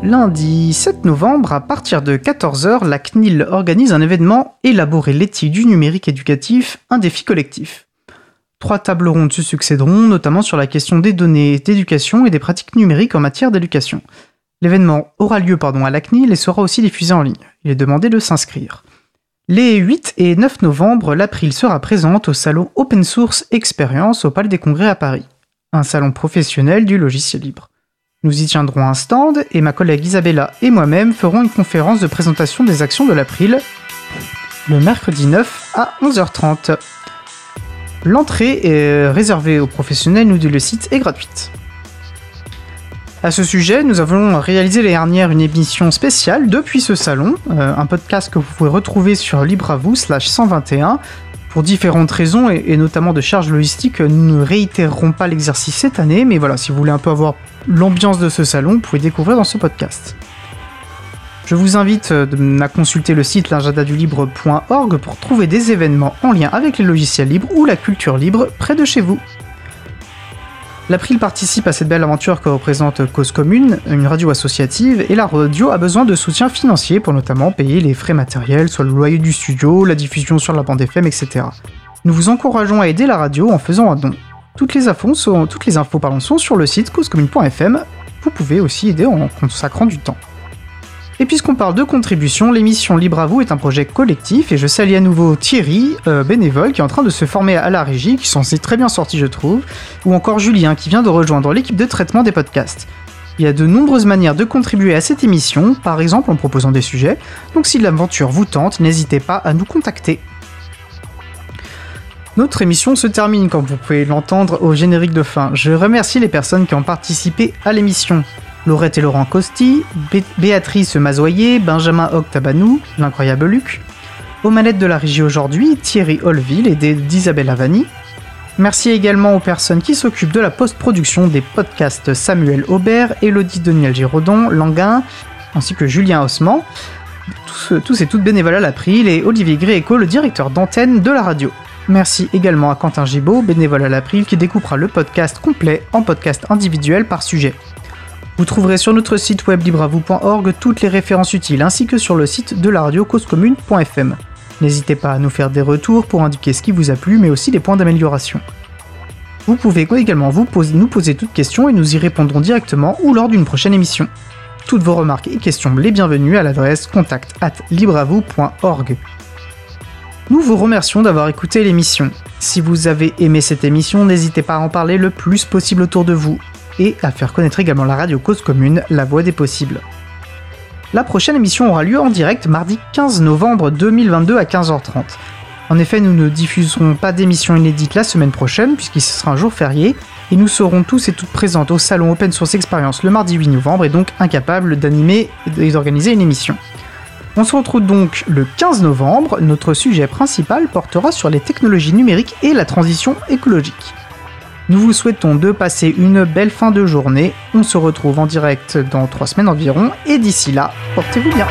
Lundi 7 novembre, à partir de 14h, la CNIL organise un événement Élaborer l'éthique du numérique éducatif, un défi collectif. Trois tables rondes se succéderont, notamment sur la question des données d'éducation et des pratiques numériques en matière d'éducation. L'événement aura lieu pardon, à la CNIL et sera aussi diffusé en ligne. Il est demandé de s'inscrire. Les 8 et 9 novembre, l'April sera présente au salon Open Source Experience au Palais des Congrès à Paris, un salon professionnel du logiciel libre. Nous y tiendrons un stand et ma collègue Isabella et moi-même ferons une conférence de présentation des actions de l'April le mercredi 9 à 11h30. L'entrée est réservée aux professionnels, nous dit le site, est gratuite. À ce sujet, nous avons réalisé l'année dernière une émission spéciale depuis ce salon, euh, un podcast que vous pouvez retrouver sur Libre slash 121 pour différentes raisons et, notamment de charges logistiques, nous ne réitérerons pas l'exercice cette année, mais voilà, si vous voulez un peu avoir l'ambiance de ce salon, vous pouvez découvrir dans ce podcast. Je vous invite euh, à consulter le site l'agenda-du-libre.org pour trouver des événements en lien avec les logiciels libres ou la culture libre près de chez vous. L'April participe à cette belle aventure que représente Cause Commune, une radio associative, et la radio a besoin de soutien financier pour notamment payer les frais matériels, soit le loyer du studio, la diffusion sur la bande FM, etc. Nous vous encourageons à aider la radio en faisant un don. Toutes les infos sont, toutes les infos sont sur le site causecommune.fm. Vous pouvez aussi aider en consacrant du temps. Et puisqu'on parle de contribution, l'émission Libre à vous est un projet collectif et je salue à nouveau Thierry, euh, bénévole, qui est en train de se former à la régie, qui s'en est très bien sorti je trouve, ou encore Julien qui vient de rejoindre l'équipe de traitement des podcasts. Il y a de nombreuses manières de contribuer à cette émission, par exemple en proposant des sujets, donc si l'aventure vous tente, n'hésitez pas à nous contacter. Notre émission se termine, comme vous pouvez l'entendre, au générique de fin. Je remercie les personnes qui ont participé à l'émission. Laurette et Laurent Costi, Béatrice Mazoyer, Benjamin Octabanou, l'incroyable Luc. Aux manettes de la régie aujourd'hui, Thierry Holville et d'Isabelle Avani. Merci également aux personnes qui s'occupent de la post-production des podcasts Samuel Aubert, Elodie Daniel Giraudon, Languin, ainsi que Julien Haussmann. Tous, tous et toutes bénévoles à l'April et Olivier Gréco, le directeur d'antenne de la radio. Merci également à Quentin Gibaud, bénévole à l'April, qui découpera le podcast complet en podcast individuel par sujet. Vous trouverez sur notre site web libravou.org toutes les références utiles ainsi que sur le site de la radio causecommune.fm. N'hésitez pas à nous faire des retours pour indiquer ce qui vous a plu mais aussi des points d'amélioration. Vous pouvez également nous poser toutes questions et nous y répondrons directement ou lors d'une prochaine émission. Toutes vos remarques et questions les bienvenues à l'adresse contact at libravou.org. Nous vous remercions d'avoir écouté l'émission. Si vous avez aimé cette émission, n'hésitez pas à en parler le plus possible autour de vous et à faire connaître également la radio Cause Commune, la voix des possibles. La prochaine émission aura lieu en direct mardi 15 novembre 2022 à 15h30. En effet, nous ne diffuserons pas d'émission inédite la semaine prochaine, puisqu'il sera un jour férié, et nous serons tous et toutes présentes au salon Open Source Experience le mardi 8 novembre, et donc incapables d'animer et d'organiser une émission. On se retrouve donc le 15 novembre, notre sujet principal portera sur les technologies numériques et la transition écologique. Nous vous souhaitons de passer une belle fin de journée. On se retrouve en direct dans trois semaines environ. Et d'ici là, portez-vous bien.